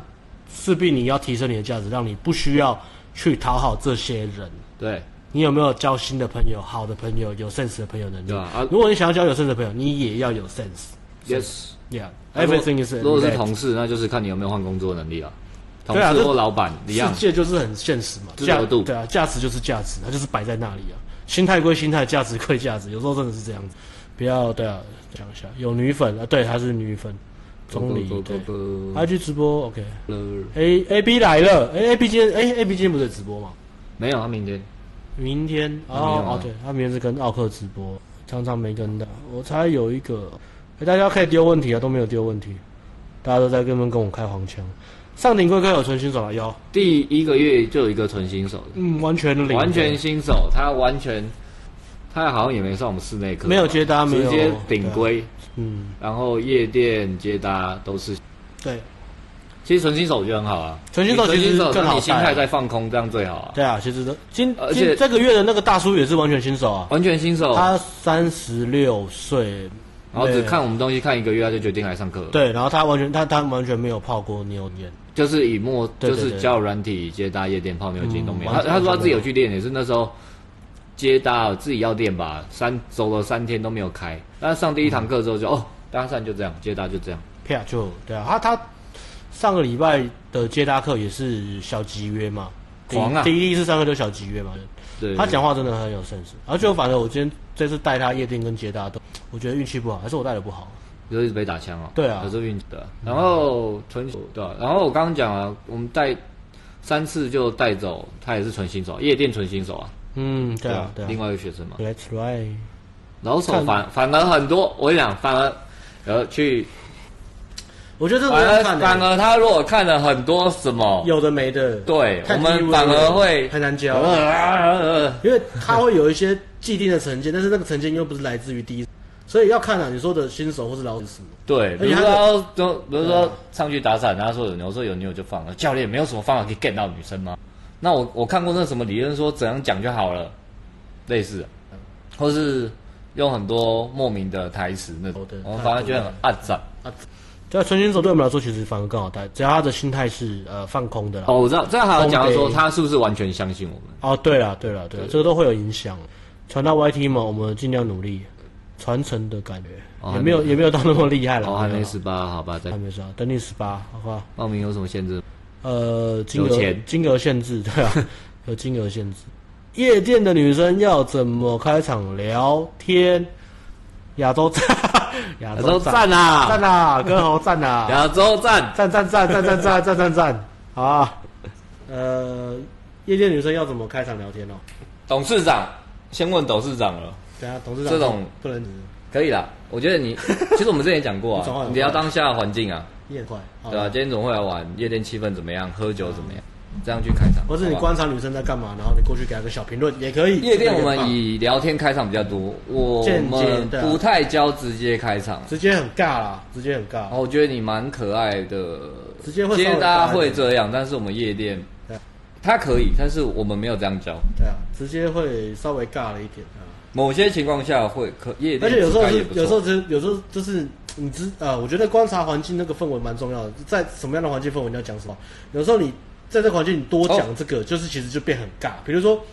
势必你要提升你的价值，让你不需要去讨好这些人。对，你有没有交新的朋友、好的朋友、有 sense 的朋友能力？对啊，啊如果你想要交有 sense 的朋友，你也要有 sense。Yes。Yeah, everything is。如果是同事，那就是看你有没有换工作能力啊。同事或老板一样。世界就是很现实嘛，价度对啊，价值就是价值，它就是摆在那里啊。心态归心态，价值归价值，有时候真的是这样子。不要对啊，讲一下有女粉啊，对，她是女粉。总理对。他去直播，OK。A A B 来了，哎，A B 今天哎，A B 今天不是直播吗？没有，他明天。明天哦哦，对，他明天是跟奥克直播，常常没跟的。我猜有一个。欸、大家可以丢问题啊，都没有丢问题，大家都在跟跟跟我开黄腔。上顶规格有纯新手了，有。第一个月就有一个纯新手，嗯，完全零，完全新手，他完全，他好像也没上我们室内课，没有接搭，没有。直接顶规，嗯，然后夜店接搭都是，对，其实纯新手我觉得很好啊，纯新手其实更好，你心态在放空，这样最好啊，对啊，其实都。今而且这个月的那个大叔也是完全新手啊，完全新手，他三十六岁。然后只看我们东西看一个月，他就决定来上课。对，然后他完全他他完全没有泡过妞练，就是以墨就是交友软体接搭夜店泡妞经都没有。他他说他自己有去练，也是那时候接搭自己要练吧，三走了三天都没有开。但是上第一堂课之后就哦，搭讪就这样，接搭就这样。啪就对啊，他他上个礼拜的接搭课也是小集约嘛，狂啊！第一次上课就小集约嘛。对，他讲话真的很有 sense，而且我反正我今天这次带他夜店跟接搭都，我觉得运气不好，还是我带的不好，就一直被打枪啊。对啊，可是运气的。然后纯对，然后我刚刚讲啊，我们带三次就带走，他也是纯新手，夜店纯新手啊。嗯，对啊，对啊。另外一个学生嘛。Let's right。老手反反而很多，我跟你讲，反而然后去。我觉得这反而反而他如果看了很多什么有的没的，对，我们反而会很难教，因为他会有一些既定的成见，但是那个成见又不是来自于第一，所以要看啊，你说的新手或是老手。对，比如说就比如说上去打伞，他说有牛，说有牛就放了。教练没有什么方法可以 get 到女生吗？那我我看过那什么理论说怎样讲就好了，类似，或是用很多莫名的台词那种，我们反而觉得很暗赞。这纯新手对我们来说其实反而更好带，只要他的心态是呃放空的啦。哦，我知道，这样还要讲说他是不是完全相信我们？哦，对了，对了，对了，这个都会有影响。传到 YT 嘛，我们尽量努力，传承的感觉也没有也没有到那么厉害了。哦，还没十八，好吧，还没十八，等你十八，好不好？报名有什么限制？呃，金额金额限制，对啊，有金额限制。夜店的女生要怎么开场聊天？亚洲站，亚洲站啊，站啊，歌喉站啊，亚洲站，站站站站站站站站站，好啊。呃，夜店女生要怎么开场聊天哦？董事长，先问董事长了。对啊，董事长这种不能，可以啦。我觉得你，其实我们之前也讲过啊，你要当下的环境啊，夜快，对啊，今天总会来玩，夜店气氛怎么样？喝酒怎么样？这样去开场，或者你观察女生在干嘛，然后你过去给她个小评论也可以。夜店我们以聊天开场比较多，我们不太教直接开场，直接很尬啦，直接很尬。我觉得你蛮可爱的，直接会，其实大家会这样，但是我们夜店，他可以，但是我们没有这样教。对啊，直接会稍微尬了一点啊。某些情况下会可夜店，而且有时候是有时候是有时候就是你知啊，我觉得观察环境那个氛围蛮重要的，在什么样的环境氛围你要讲什么，有时候你。在这个环境，你多讲这个，就是其实就变很尬。比如说，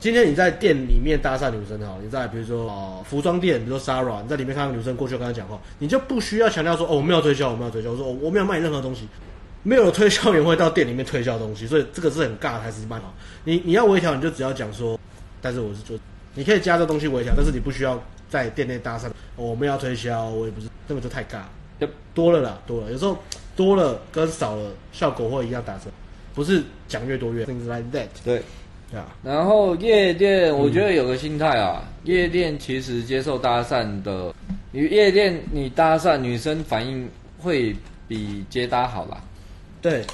今天你在店里面搭讪女生哈，你在比如说哦服装店，比如说 Sara，你在里面看到女生过去跟她讲话，你就不需要强调说哦我没有推销，我没有推销，我说哦我没有卖你任何东西，没有推销员会到店里面推销东西，所以这个是很尬还是蛮好。你你要微调，你就只要讲说，但是我是做，你可以加这东西微调，但是你不需要在店内搭讪。哦，我们要推销，我也不是，这个就太尬，就多了啦，多了，有时候多了跟少了效果会一样打折。不是讲越多越 things like that。对，啊。然后夜店，我觉得有个心态啊，嗯、夜店其实接受搭讪的，你夜店你搭讪女生反应会比接搭好啦。对，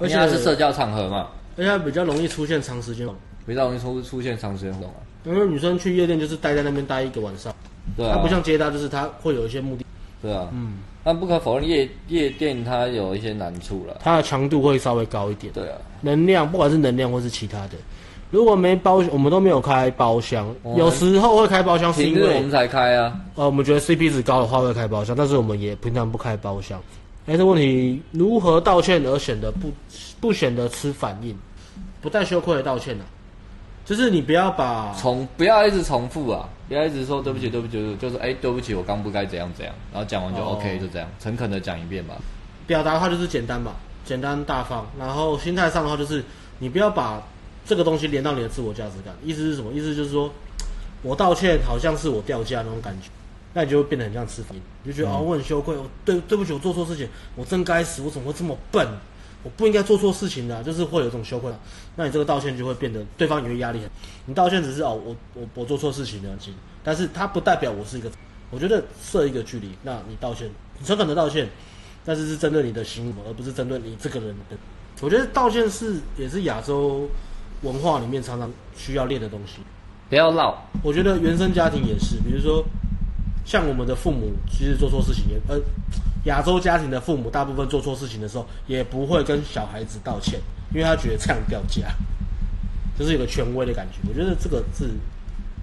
而且它是社交场合嘛，而且比较容易出现长时间，比较容易出出现长时间活动啊。因为女生去夜店就是待在那边待一个晚上，对啊，她不像接搭，就是她会有一些目的。对啊，嗯。但不可否认，夜夜店它有一些难处了，它的强度会稍微高一点。对啊，能量不管是能量或是其他的，如果没包，我们都没有开包厢，有时候会开包厢，是因为我们才开啊。呃，我们觉得 CP 值高的话会开包厢，但是我们也平常不开包厢。哎，这问题如何道歉而显得不不显得吃反应，不带羞愧的道歉呢、啊？就是你不要把重不要一直重复啊，不要一直说对不起对不起，就是哎对不起，我刚不该怎样怎样，然后讲完就 OK，就这样，诚恳的讲一遍吧。表达的话就是简单吧，简单大方，然后心态上的话就是你不要把这个东西连到你的自我价值感。意思是什么？意思就是说我道歉好像是我掉价那种感觉，那你就会变得很像吃饭，你就觉得啊、嗯哦、我很羞愧，我对对不起，我做错事情，我真该死，我怎么会这么笨？我不应该做错事情的、啊，就是会有这种羞愧。那你这个道歉就会变得对方也会压力很。你道歉只是哦，我我我做错事情了，但是它不代表我是一个。我觉得设一个距离，那你道歉，你诚恳的道歉，但是是针对你的行为，而不是针对你这个人的。我觉得道歉是也是亚洲文化里面常常需要练的东西。不要闹。我觉得原生家庭也是，比如说像我们的父母，其实做错事情也呃。亚洲家庭的父母大部分做错事情的时候，也不会跟小孩子道歉，因为他觉得这样掉价，就是有个权威的感觉。我觉得这个是，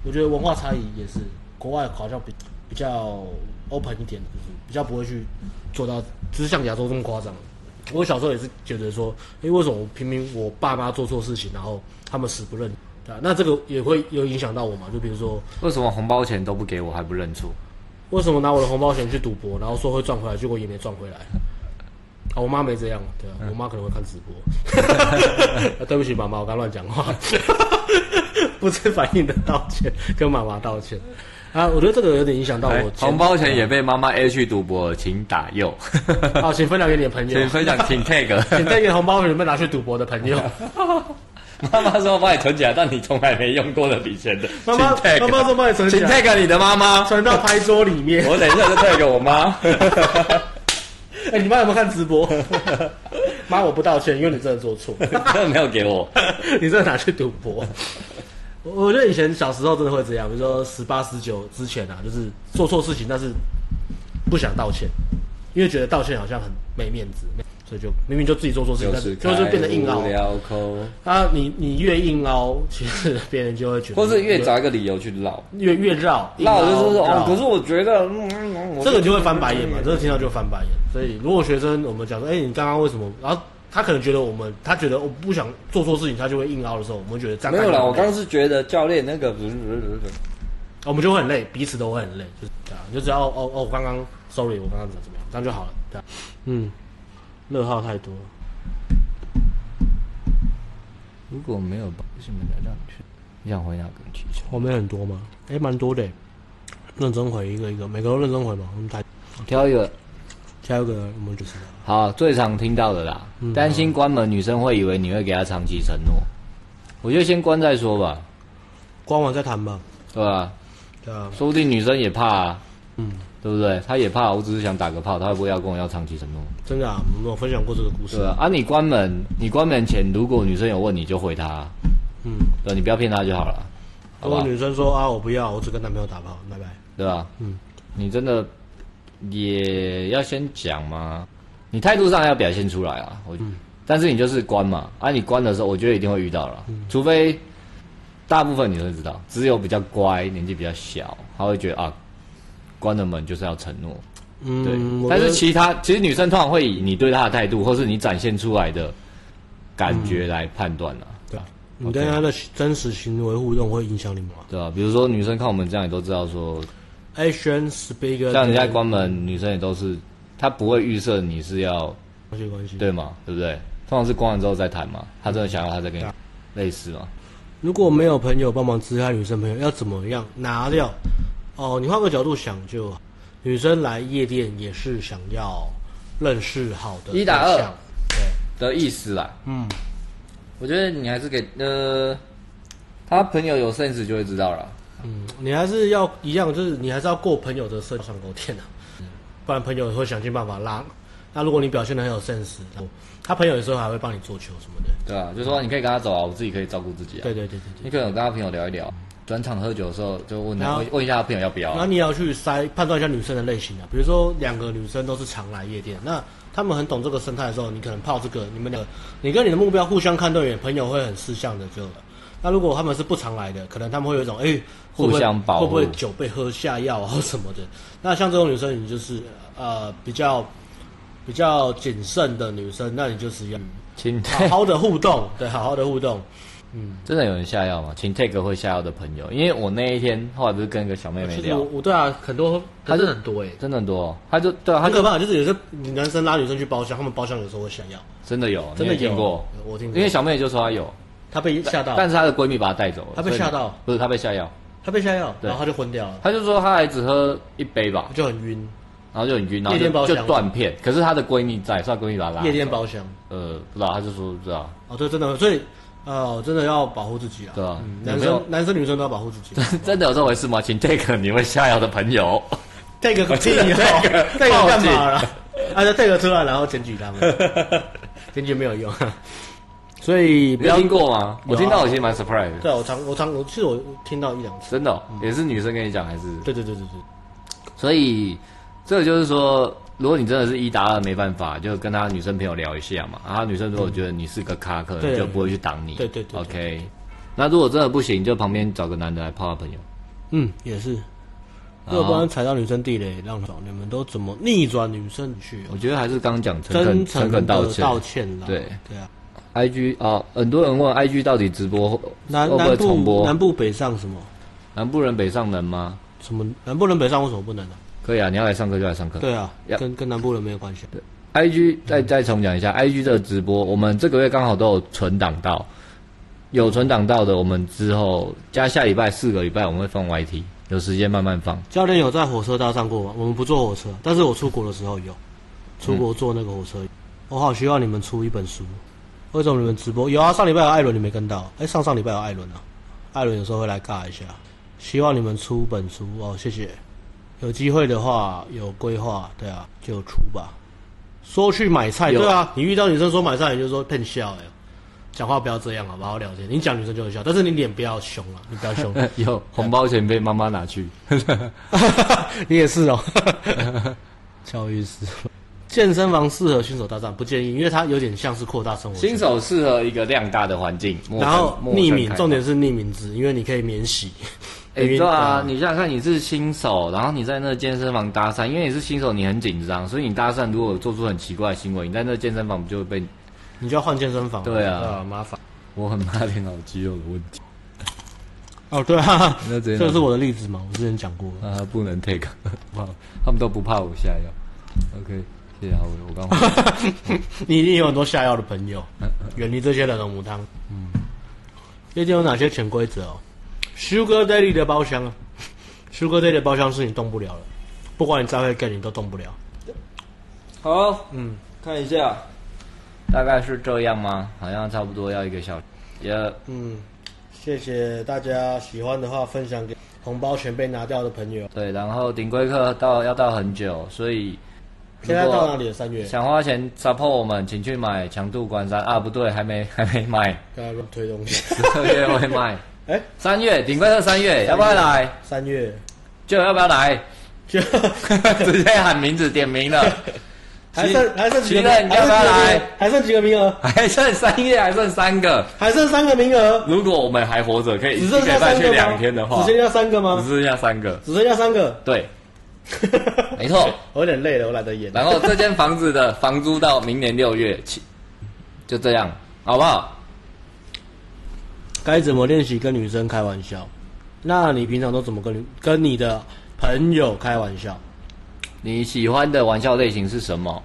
我觉得文化差异也是，国外好像比比较 open 一点，就是比较不会去做到，只是像亚洲这么夸张。我小时候也是觉得说，诶，为什么我明明我爸妈做错事情，然后他们死不认，对吧？那这个也会有影响到我嘛？就比如说，为什么红包钱都不给我，还不认错？为什么拿我的红包钱去赌博，然后说会赚回来，结果也没赚回来？啊，我妈没这样，对啊，我妈可能会看直播。啊、对不起，妈妈，我刚乱讲话，不知反应的道歉，跟妈妈道歉。啊，我觉得这个有点影响到我。红包钱也被妈妈 A 去赌博，请打右。好，请分享给你的朋友。请分享，请 tag，请 tag 红包有没有拿去赌博的朋友。妈妈说帮你存起来，但你从来没用过的笔钱的。妈妈，妈妈说帮你存起来，请 tag 你的妈妈，存到牌桌里面。我等一下就 tag 我妈。哎、欸，你妈有没有看直播？妈，我不道歉，因为你真的做错，真的没有给我，你真的拿去赌博。我我觉得以前小时候真的会这样，比如说十八、十九之前啊，就是做错事情，但是不想道歉，因为觉得道歉好像很没面子。所以就明明就自己做错事情，就是就是变得硬凹。啊，你你越硬凹，其实 别人就会觉得，或是越找一个理由去绕，越越绕绕就是说哦，可是我觉得，嗯，这个就会翻白眼嘛，这个听到就会翻白眼。所以如果学生我们讲说，哎，你刚刚为什么？然后他可能觉得我们，他觉得我不想做错事情，他就会硬凹的时候，我们觉得这样。没有啦，我刚刚是觉得教练那个不是不是不是，我们就会很累，彼此都会很累，就是这样。你就只要哦哦，我刚刚 sorry，我刚刚怎么怎么样，这样就好了，对，嗯。乐号太多，如果没有，为什么来让你去？你想回哪个气球？后面很多吗？哎，蛮多的。认真回一个一个，每个都认真回嘛。我们才挑一个，挑一个，我们就是好。最常听到的啦，嗯、担心关门，女生会以为你会给她长期承诺。我觉得先关再说吧，关完再谈吧，对吧？对啊，说不定女生也怕、啊，嗯，对不对？他也怕，我只是想打个炮，他会不会要跟我要长期承诺？真的啊，我们有分享过这个故事。对啊，啊，你关门，你关门前，如果女生有问你就回她，嗯，对，你不要骗她就好了。如果女生说啊，我不要，我只跟男朋友打炮，拜拜。对吧？嗯，你真的也要先讲吗？你态度上要表现出来啊！我，嗯、但是你就是关嘛，啊，你关的时候，我觉得一定会遇到了，嗯、除非大部分女生知道，只有比较乖、年纪比较小，她会觉得啊，关了门就是要承诺。嗯，对。但是其他其实女生通常会以你对她的态度，或是你展现出来的感觉来判断啊。对啊，你跟她的真实行为互动会影响你吗？对啊，比如说女生看我们这样，也都知道说。Action speaker，像人家关门，女生也都是，她不会预设你是要关系关系，对吗？对不对？通常是关完之后再谈嘛，她真的想要，她再跟你类似嘛。如果没有朋友帮忙支开女生朋友，要怎么样拿掉？哦，你换个角度想就，就女生来夜店也是想要认识好的一打二对的意思啦。嗯，我觉得你还是给呃，他朋友有 sense 就会知道了。嗯，你还是要一样，就是你还是要过朋友的社交上勾天的，嗯、不然朋友也会想尽办法拉。那如果你表现的很有 sense，他朋友有时候还会帮你做球什么的。对啊，就是说你可以跟他走啊，我自己可以照顾自己啊。对对对对，对，你可能跟他朋友聊一聊，转场喝酒的时候就问他后问一下他朋友要不要、啊。然后你也要去筛判断一下女生的类型啊，比如说两个女生都是常来夜店，那他们很懂这个生态的时候，你可能泡这个，你们的你跟你的目标互相看对眼，朋友会很识相的就。那如果他们是不常来的，可能他们会有一种哎，互相保护，会不会酒被喝下药啊什么的？那像这种女生，你就是呃比较比较谨慎的女生，那你就是要请 好好的互动，对，好好的互动。嗯，真的有人下药吗？请 take 会下药的朋友，因为我那一天后来不是跟一个小妹妹聊，我我对啊，很多，他是很多哎，真的很多，他就对啊，很可怕，就是有些男生拉女生去包厢，他们包厢有时候会下药，真的有，真的听过，我听过，因为小妹妹就说她有。她被吓到，但是她的闺蜜把她带走了。她被吓到，不是她被下药，她被下药，然后她就昏掉了。她就说她还只喝一杯吧，就很晕，然后就很晕，然后就断片。可是她的闺蜜在，所以闺蜜把她拉。夜店包厢，呃，不知道，她就说不知道。哦，对，真的，所以，呃，真的要保护自己啊。对啊，男生、男生、女生都要保护自己。真 真的有这回事吗？请 take 你会下药的朋友，take 个屁，take take 干嘛了？啊，就 take 出来，然后检举他们，检举没有用。所以不要听过吗？我听到我其实蛮 surprise 的。对啊，我常我常我其实我听到一两次。真的，也是女生跟你讲还是？对对对对对。所以这个就是说，如果你真的是一打二没办法，就跟他女生朋友聊一下嘛。然后女生如果觉得你是个咖，可能就不会去挡你。对对对。OK。那如果真的不行，就旁边找个男的来泡他朋友。嗯，也是。如果不然踩到女生地雷，让找你们都怎么逆转女生去？我觉得还是刚讲诚恳诚恳道歉道歉了。对对啊。I G 啊，很多人问 I G 到底直播会不会重播？南部北上什么？南部人北上能吗？什么南部人北上为什么不能呢？可以啊，你要来上课就来上课。对啊，跟跟南部人没有关系。对，I G 再再重讲一下，I G 这个直播，我们这个月刚好都有存档到，有存档到的，我们之后加下礼拜四个礼拜我们会放 Y T，有时间慢慢放。教练有在火车搭上过吗？我们不坐火车，但是我出国的时候有，出国坐那个火车。我好希望你们出一本书。为什么你们直播有啊？上礼拜有艾伦，你没跟到？哎，上上礼拜有艾伦啊，艾伦有时候会来尬一下。希望你们出本书哦，谢谢。有机会的话，有规划，对啊，就出吧。说去买菜，对啊，你遇到女生说买菜，你就说骗笑哎，讲话不要这样好不好？聊天，你讲女生就会笑，但是你脸不要凶啊，你不要凶。有红包钱被妈妈拿去，你也是哦，超意思。健身房适合新手搭讪，不建议，因为它有点像是扩大生活。新手适合一个量大的环境，然后匿名，重点是匿名制，因为你可以免洗。哎、欸，对啊，你想想看，你是新手，然后你在那个健身房搭讪，因为你是新手，你很紧张，所以你搭讪如果做出很奇怪的行为，你在那个健身房不就会被，你就要换健身房。对啊，啊麻烦。我很怕练好肌肉的问题。哦，对啊，那这是我的例子嘛，我之前讲过。啊，不能 take，他们都不怕我下药。OK。谢谢啊，我我刚刚，你一定有很多下药的朋友，远离这些人的母汤。嗯，最近有哪些潜规则哦？Sugar Daddy 的包厢啊，Sugar Daddy 的包厢是你动不了了，不管你再会干，你都动不了。好，嗯，看一下，大概是这样吗？好像差不多要一个小时。也、yeah，嗯，谢谢大家，喜欢的话分享给红包全被拿掉的朋友。对，然后顶规课到要到很久，所以现在到哪里了？三月。想花钱 support 我们，请去买强度关山啊！不对，还没还没买。刚才乱推东西。十二月会卖。哎，三月顶规是三月，要不要来？三月就要不要来？就 直接喊名字点名了。还剩还剩几个？你要不要来？还剩几个名额？还剩三月，还剩三个，还剩三个名额。如果我们还活着，可以只剩下三个两天的话，只剩下三个吗？只剩下三个，只剩下三个。对，没错。我有点累了，我懒得演。然后这间房子的房租到明年六月起，就这样，好不好？该怎么练习跟女生开玩笑？那你平常都怎么跟你跟你的朋友开玩笑？你喜欢的玩笑类型是什么？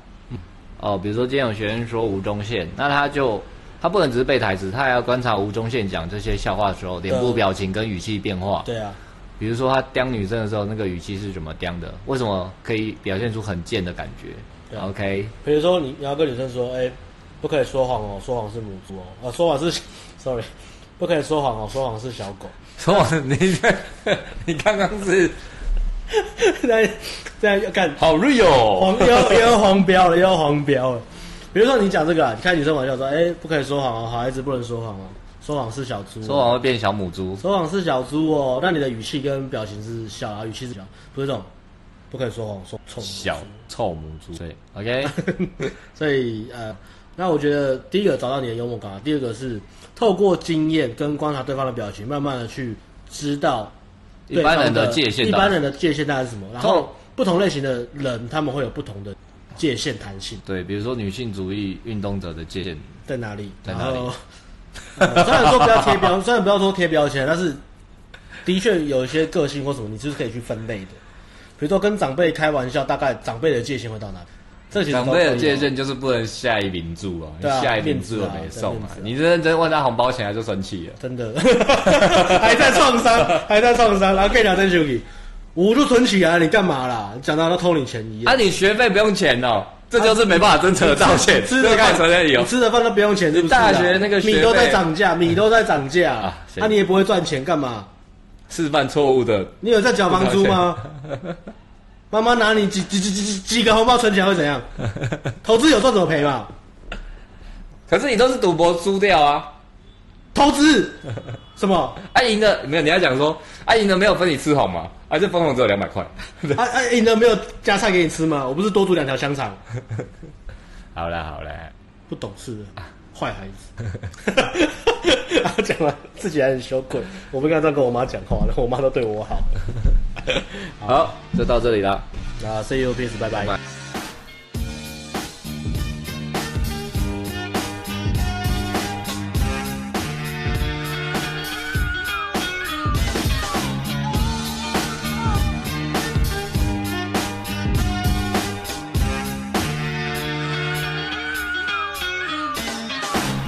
哦，比如说今天有学生说吴宗宪，那他就他不能只是背台词，他还要观察吴宗宪讲这些笑话的时候，脸部表情跟语气变化。对啊，比如说他刁女生的时候，那个语气是怎么刁的？为什么可以表现出很贱的感觉对？OK。比如说你你要跟女生说，哎，不可以说谎哦，说谎是母猪哦，啊，说谎是，sorry，不可以说谎哦，说谎是小狗。说谎，你你刚刚是。在在要干好 real 哦，黄标又要黄标了，又要黄标了。比如说你讲这个啊，你开女生玩笑说，哎、欸，不可以说谎哦，好孩子不能说谎哦，说谎是小猪，说谎会变小母猪，说谎是小猪哦。那你的语气跟表情是小啊，语气是小，不是这种，不可以说谎，说臭小臭母猪。对，OK。所以呃，那我觉得第一个找到你的幽默感，第二个是透过经验跟观察对方的表情，慢慢的去知道。一般人的界限，一般人的界限大概是什么？然后不同类型的人，他们会有不同的界限弹性。对，比如说女性主义运动者的界限在哪里？在哪里？呃、虽然说不要贴标，虽然不要说贴标签，但是的确有一些个性或什么，你就是可以去分类的。比如说跟长辈开玩笑，大概长辈的界限会到哪里？这其实长辈的界限就是不能下一名注啊，你下一名注都没送啊，你认真问他红包钱，他就生气了，真的，还在创伤，还在创伤，然后跟你讲真兄弟，我就存起来，你干嘛啦？讲到他偷你钱一样，啊，你学费不用钱哦，这就是没办法真诚的道歉，吃的饭，吃的饭都不用钱，是不是？大学那个米都在涨价，米都在涨价啊，那你也不会赚钱，干嘛？示范错误的，你有在缴房租吗？妈妈拿你几几几几几个红包存起来会怎样？投资有赚怎么赔嘛？可是你都是赌博输掉啊！投资 什么？啊赢的没有？你要讲说啊赢的没有分你吃好吗？啊这分红只有两百块。啊啊赢的没有加菜给你吃吗？我不是多煮两条香肠。好了好了，不懂事的坏孩子。然后讲完自己还很羞愧，我不应该这样跟我妈讲话了，我妈都对我好。好，就到这里了。那 see you，peace，拜拜。